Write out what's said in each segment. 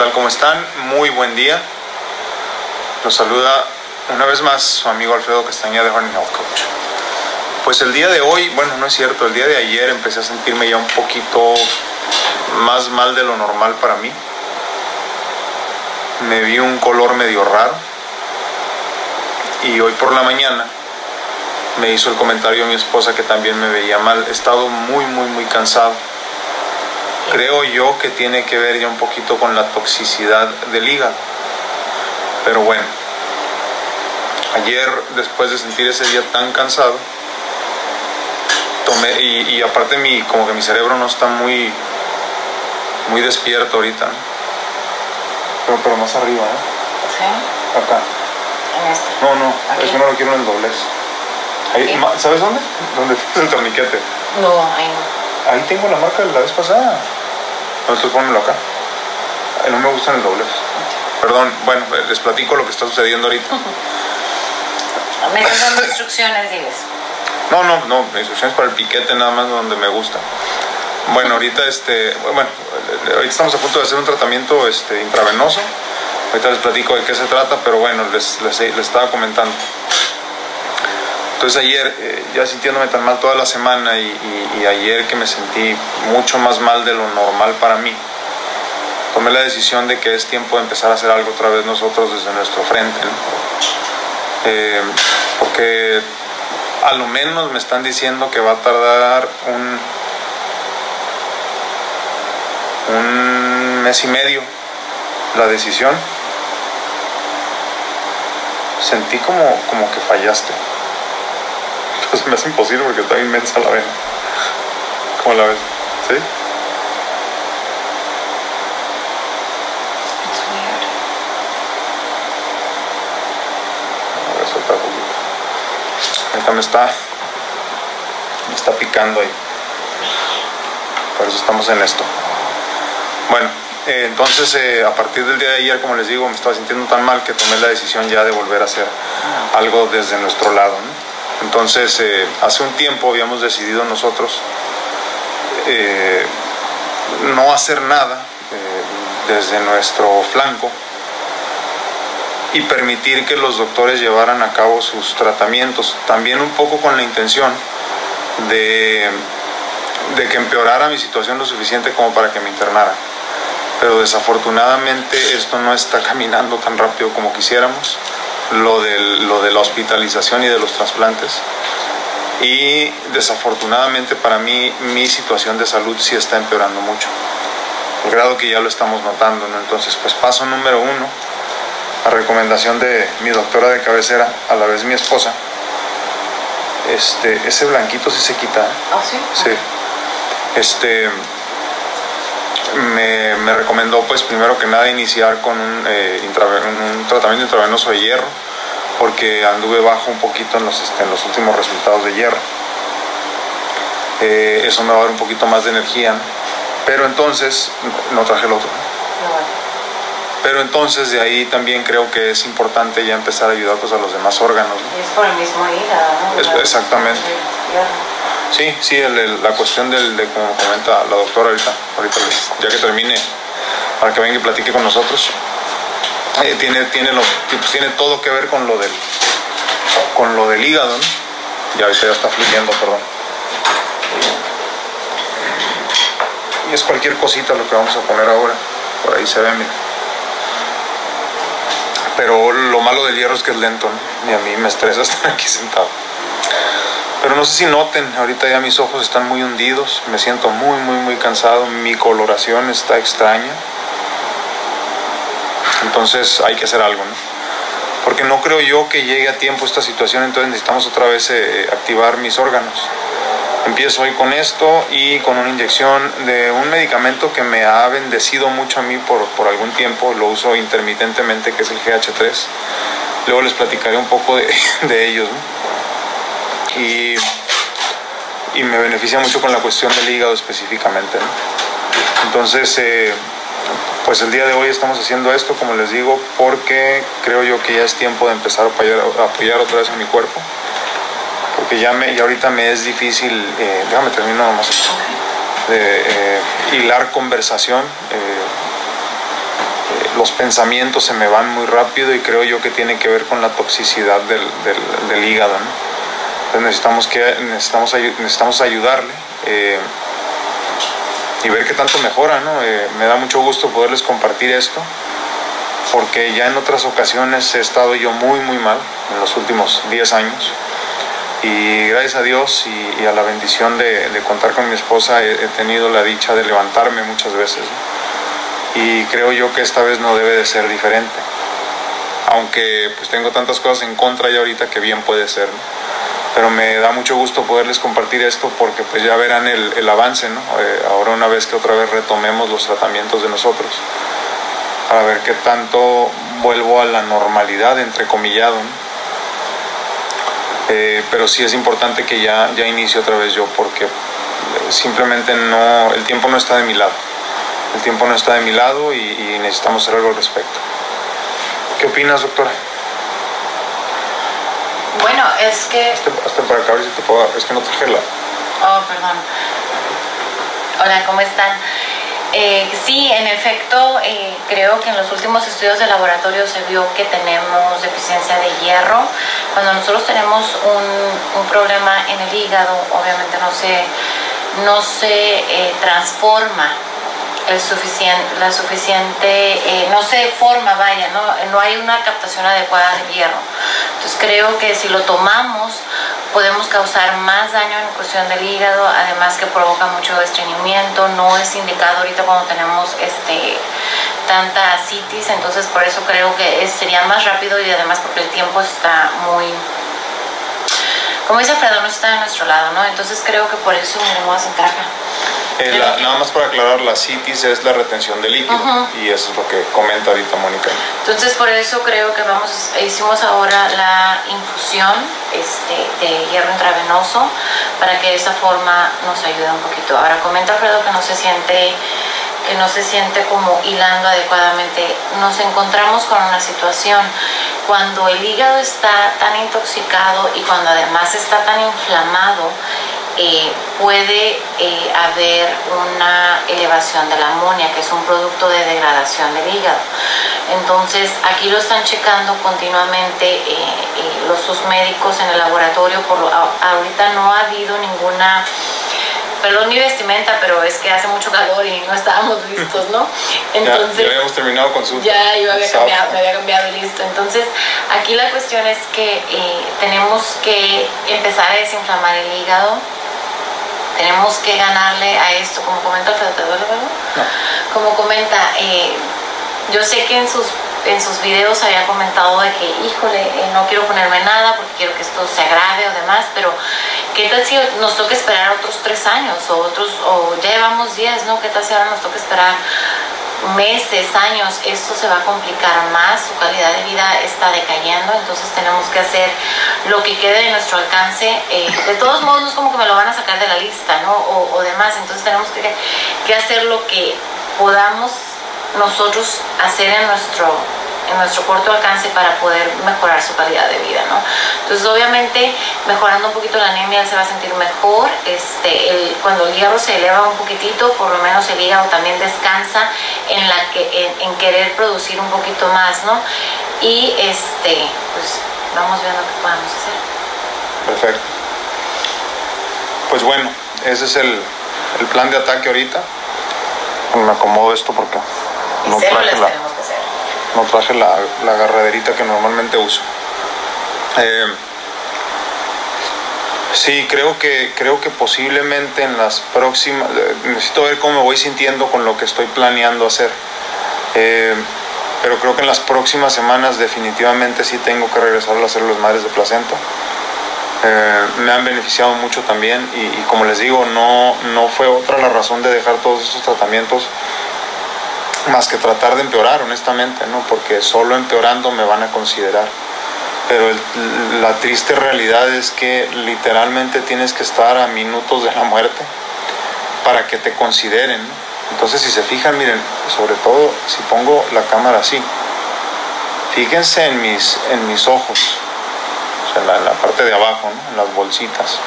tal? ¿Cómo están? Muy buen día. Los saluda una vez más su amigo Alfredo Castañeda de Horning Health Coach. Pues el día de hoy, bueno, no es cierto, el día de ayer empecé a sentirme ya un poquito más mal de lo normal para mí. Me vi un color medio raro. Y hoy por la mañana me hizo el comentario mi esposa que también me veía mal. He estado muy, muy, muy cansado creo yo que tiene que ver ya un poquito con la toxicidad del hígado. Pero bueno, ayer después de sentir ese día tan cansado, tomé, y, aparte mi, como que mi cerebro no está muy, muy despierto ahorita, pero, pero más arriba, ¿eh? ¿Sí? Acá. En este. No, no, Aquí. es que no lo quiero en el doblez. Ahí, ¿Sabes dónde? ¿Dónde el torniquete? No, ahí no. Ahí tengo la marca de la vez pasada. No, entonces pónmelo acá. No me gustan el doblez. Perdón, bueno, eh, les platico lo que está sucediendo ahorita. Me dando instrucciones, diles. No, no, no, instrucciones para el piquete nada más donde me gusta. Bueno, ahorita este, bueno, eh, ahorita estamos a punto de hacer un tratamiento este, intravenoso. Ahorita les platico de qué se trata, pero bueno, les, les, les estaba comentando. Entonces ayer, eh, ya sintiéndome tan mal toda la semana y, ayer que me sentí mucho más mal de lo normal para mí, tomé la decisión de que es tiempo de empezar a hacer algo otra vez nosotros desde nuestro frente. ¿no? Eh, porque a lo menos me están diciendo que va a tardar un, un mes y medio la decisión. Sentí como, como que fallaste. Entonces me hace imposible porque está inmensa la vena. ¿Cómo la ves? ¿Sí? Suelta un poquito. Ahorita me está, me está picando ahí. Por eso estamos en esto. Bueno, eh, entonces eh, a partir del día de ayer, como les digo, me estaba sintiendo tan mal que tomé la decisión ya de volver a hacer algo desde nuestro lado. ¿no? Entonces, eh, hace un tiempo habíamos decidido nosotros eh, no hacer nada eh, desde nuestro flanco y permitir que los doctores llevaran a cabo sus tratamientos, también un poco con la intención de, de que empeorara mi situación lo suficiente como para que me internara. Pero desafortunadamente esto no está caminando tan rápido como quisiéramos, lo, del- lo de la hospitalización y de los trasplantes. Y desafortunadamente para mí mi situación de salud sí está empeorando mucho, al grado que ya lo estamos notando. ¿no? Entonces, pues paso número uno, a recomendación de mi doctora de cabecera, a la vez mi esposa, este, ese blanquito sí se quita. ¿eh? ¿Oh, sí? Sí. Este me, me recomendó pues primero que nada iniciar con un, eh, un tratamiento intravenoso de hierro porque anduve bajo un poquito en los, este, en los últimos resultados de hierro. Eh, eso me va a dar un poquito más de energía, ¿no? pero entonces no traje el otro. Pero entonces de ahí también creo que es importante ya empezar a ayudar pues, a los demás órganos. ¿no? Y es por el mismo hígado, ¿no? Es- exactamente. Sí, sí, el- la cuestión del, de como comenta la doctora ahorita, ahorita les- ya que termine, para que venga y platique con nosotros, eh, tiene, tiene, lo, pues, tiene todo que ver con lo del, con lo del hígado, ¿no? Ya ya está fluyendo, perdón. Y es cualquier cosita lo que vamos a poner ahora, por ahí se ve, mira. Pero lo malo del hierro es que es lento, ¿no? Y a mí me estresa estar aquí sentado. Pero no sé si noten, ahorita ya mis ojos están muy hundidos, me siento muy, muy, muy cansado, mi coloración está extraña. Entonces hay que hacer algo, ¿no? Porque no creo yo que llegue a tiempo esta situación, entonces necesitamos otra vez eh, activar mis órganos. Empiezo hoy con esto y con una inyección de un medicamento que me ha bendecido mucho a mí por, por algún tiempo, lo uso intermitentemente, que es el GH3. Luego les platicaré un poco de, de ellos, ¿no? Y, y me beneficia mucho con la cuestión del hígado específicamente. Entonces, eh, pues el día de hoy estamos haciendo esto, como les digo, porque creo yo que ya es tiempo de empezar a apoyar, otra vez a mi cuerpo, porque ya, me, ya ahorita me es difícil, eh, déjame termino nomás, de eh, hilar conversación. los pensamientos se me van muy rápido y creo yo que tiene que ver con la toxicidad del, del, del hígado. ¿no? Entonces necesitamos, que, necesitamos, necesitamos ayudarle eh, y ver qué tanto mejora. ¿no? Eh, me da mucho gusto poderles compartir esto porque ya en otras ocasiones he estado yo muy, muy mal en los últimos 10 años. Y gracias a Dios y, a la bendición de, contar con mi esposa he, he, tenido la dicha de levantarme muchas veces. Y creo yo que esta vez no debe de ser diferente. Aunque pues tengo tantas cosas en contra ya ahorita que bien puede ser. ¿no? Pero me da mucho gusto poderles compartir esto porque pues ya verán el, el avance, ¿no? Eh, ahora una vez que otra vez retomemos los tratamientos de nosotros para ver qué tanto vuelvo a la normalidad, entrecomillado. ¿no? Eh, pero sí es importante que ya, ya inicie otra vez yo porque simplemente no, el tiempo no está de mi lado. El tiempo no está de mi lado y, y necesitamos hacer algo al respecto. ¿Qué opinas, doctora? Bueno, es que... Hasta, para acá, a ver si te puedo... Es que no traje la... Oh, perdón. Hola, ¿cómo están? Eh, sí, en efecto, eh, creo que en los últimos estudios de laboratorio se vio que tenemos deficiencia de hierro. Cuando nosotros tenemos un, un problema en el hígado, obviamente no se, no se eh, transforma el suficiente, la suficiente, eh, no se forma, vaya, ¿no? no hay una captación adecuada de hierro. Entonces creo que si lo tomamos podemos causar más daño en cuestión del hígado, además que provoca mucho estreñimiento, no es indicado ahorita cuando tenemos este tanta citis, entonces por eso creo que sería más rápido y además porque el tiempo está muy como dice Alfredo, no está de nuestro lado, ¿no? Entonces creo que por eso me voy a sentar acá. Eh, la, nada más para aclarar, la citis es la retención de líquido y eso es lo que comenta ahorita Mónica. Entonces por eso creo que vamos, hicimos ahora la infusión este, de hierro intravenoso para que de esa forma nos ayude un poquito. Ahora comenta Alfredo que no se siente que no se siente como hilando adecuadamente. Nos encontramos con una situación cuando el hígado está tan intoxicado y cuando además está tan inflamado, eh, puede eh, haber una elevación de la amonia, que es un producto de degradación del hígado. Entonces, aquí lo están checando continuamente eh, los sus médicos en el laboratorio. Por lo, ahorita no ha habido ninguna perdón mi vestimenta, pero es que hace mucho calor y no estábamos listos, ¿no? Entonces, ya, ya habíamos terminado con su... Ya, yo había cambiado, me había cambiado y listo. Entonces, aquí la cuestión es que eh, tenemos que empezar a desinflamar el hígado, tenemos que ganarle a esto, como comenta Alfredo, ¿te duele, no. Como comenta, eh, yo sé que en sus en sus videos había comentado de que, híjole, eh, no quiero ponerme nada porque quiero que esto se agrave o demás, pero ¿qué tal si nos toca esperar otros tres años o otros, o ya llevamos diez, ¿no? ¿Qué tal si ahora nos toca esperar meses, años? Esto se va a complicar más, su calidad de vida está decayendo, entonces tenemos que hacer lo que quede de nuestro alcance. Eh, de todos modos, no es como que me lo van a sacar de la lista, ¿no? O, o demás, entonces tenemos que, que hacer lo que podamos nosotros hacer en nuestro, en nuestro corto alcance para poder mejorar su calidad de vida, ¿no? Entonces, obviamente, mejorando un poquito la anemia, él se va a sentir mejor. Este, el, cuando el hierro se eleva un poquitito, por lo menos el hígado también descansa en, la que, en, en querer producir un poquito más, ¿no? Y, este, pues, vamos viendo qué podemos hacer. Perfecto. Pues bueno, ese es el, el plan de ataque ahorita. Me acomodo esto porque no traje, la, no traje la, la, agarraderita que normalmente uso. Eh, sí, creo que, creo que posiblemente en las próximas, necesito ver cómo me voy sintiendo con lo que estoy planeando hacer. Eh, pero creo que en las próximas semanas definitivamente sí tengo que regresar a hacer los madres de placenta. Eh, me han beneficiado mucho también y, y, como les digo, no, no fue otra la razón de dejar todos estos tratamientos más que tratar de empeorar, honestamente, ¿no? Porque solo empeorando me van a considerar. Pero el, la triste realidad es que literalmente tienes que estar a minutos de la muerte para que te consideren. Entonces, si se fijan, miren, sobre todo si pongo la cámara así, fíjense en mis, en mis ojos, o sea, en la, en parte de abajo, ¿no? en las bolsitas.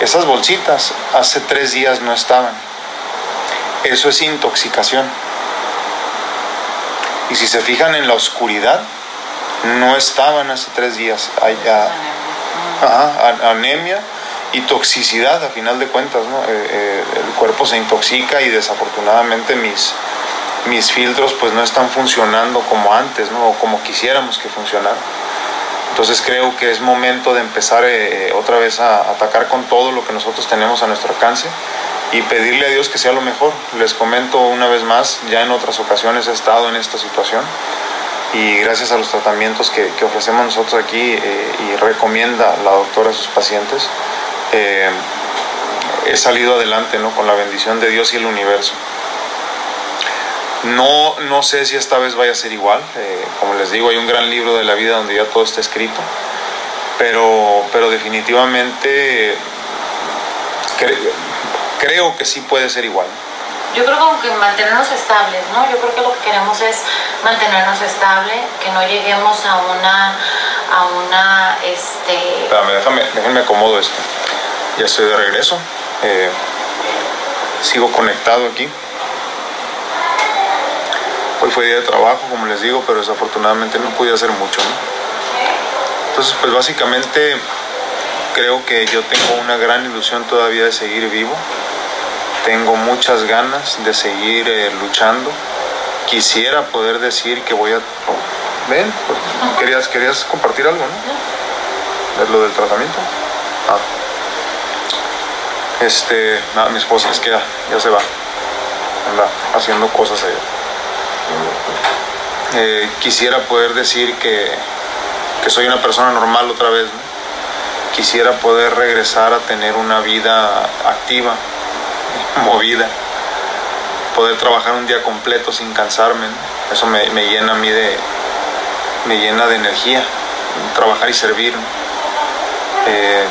Esas bolsitas hace tres días no estaban. Eso es intoxicación Y si se fijan en la oscuridad, no estaban hace tres días. Hay, ajá, anemia y toxicidad a final de cuentas, ¿no? Eh, eh, el cuerpo se intoxica y desafortunadamente mis, mis filtros pues no están funcionando como antes, ¿no? O como quisiéramos que funcionaran. Entonces creo que es momento de empezar eh, otra vez a atacar con todo lo que nosotros tenemos a nuestro alcance y pedirle a Dios que sea lo mejor. Les comento una vez más, ya en otras ocasiones he estado en esta situación y gracias a los tratamientos que, ofrecemos nosotros aquí y recomienda la doctora a sus pacientes, eh, he salido adelante ¿no? con la bendición de Dios y el universo. No, no sé si esta vez vaya a ser igual. Eh, como les digo, hay un gran libro de la vida donde ya todo está escrito. Pero, pero definitivamente creo que sí puede ser igual. Yo creo como que mantenernos estables, ¿no? Yo creo que lo que queremos es mantenernos estable, que no lleguemos a una, a una, este... Espérame, déjame, déjenme acomodo esto. Ya estoy de regreso. Eh, sigo conectado aquí. Hoy fue día de trabajo, como les digo, pero desafortunadamente no pude hacer mucho. Entonces, pues básicamente creo que yo tengo una gran ilusión todavía de seguir vivo. Tengo muchas ganas de seguir eh, luchando. Quisiera poder decir que voy a... Ven, querías, querías compartir algo, ¿no? ¿Es lo del tratamiento? Ah. Este, nada, mi esposa es que ya, se va. Anda haciendo cosas allá. Eh, quisiera poder decir que, soy una persona normal otra vez. Quisiera poder regresar a tener una vida activa, movida. Poder trabajar un día completo sin cansarme. Eso me, llena a mí de. me llena de energía. Trabajar y servir. Eh,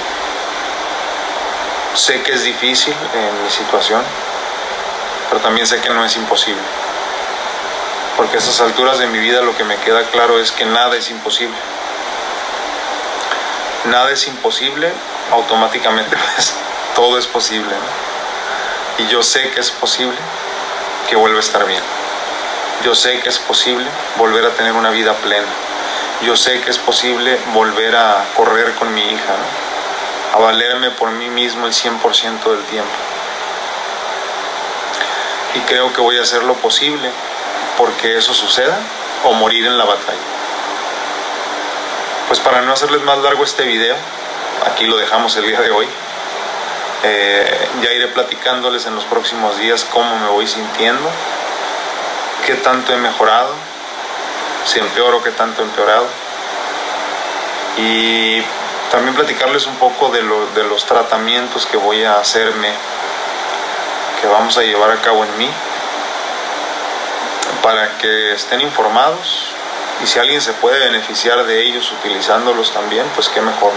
Sé que es difícil en mi situación, pero también sé que no es imposible. Porque a estas alturas de mi vida lo que me queda claro es que nada es imposible. Nada es imposible, automáticamente pues todo es posible. Y yo sé que es posible que vuelva a estar bien. Yo sé que es posible volver a tener una vida plena. Yo sé que es posible volver a correr con mi hija a valerme por mí mismo el 100% del tiempo. Y creo que voy a hacer lo posible porque eso suceda o morir en la batalla. Pues para no hacerles más largo este video, aquí lo dejamos el día de hoy. Eh, ya iré platicándoles en los próximos días cómo me voy sintiendo, qué tanto he mejorado, si empeoro, qué tanto he empeorado. Y también platicarles un poco de, de los tratamientos que voy a hacerme, que vamos a llevar a cabo en mí, para que estén informados y si alguien se puede beneficiar de ellos utilizándolos también, pues qué mejor.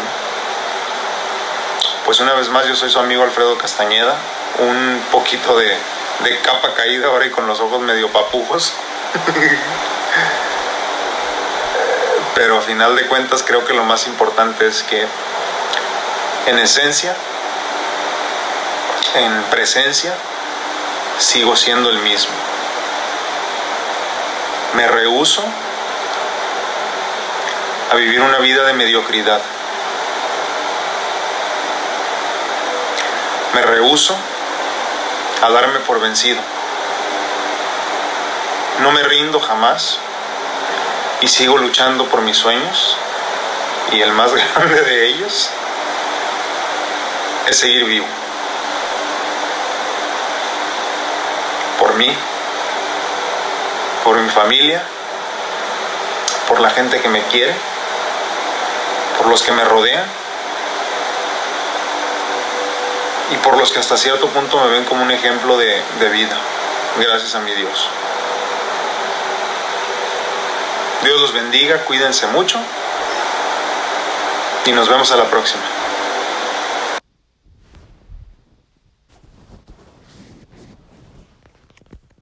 Pues una vez más yo soy su amigo Alfredo Castañeda, un poquito de, de capa caída ahora y con los ojos medio papujos. pero a final de cuentas creo que lo más importante es que en esencia, en presencia, sigo siendo el mismo. Me rehuso a vivir una vida de mediocridad. Me rehuso a darme por vencido. No me rindo jamás y sigo luchando por mis sueños y el más grande de ellos es seguir vivo. Por mí, por mi familia, por la gente que me quiere, por los que me rodean y por los que hasta cierto punto me ven como un ejemplo de, vida, gracias a mi Dios. Dios los bendiga, cuídense mucho y nos vemos a la próxima.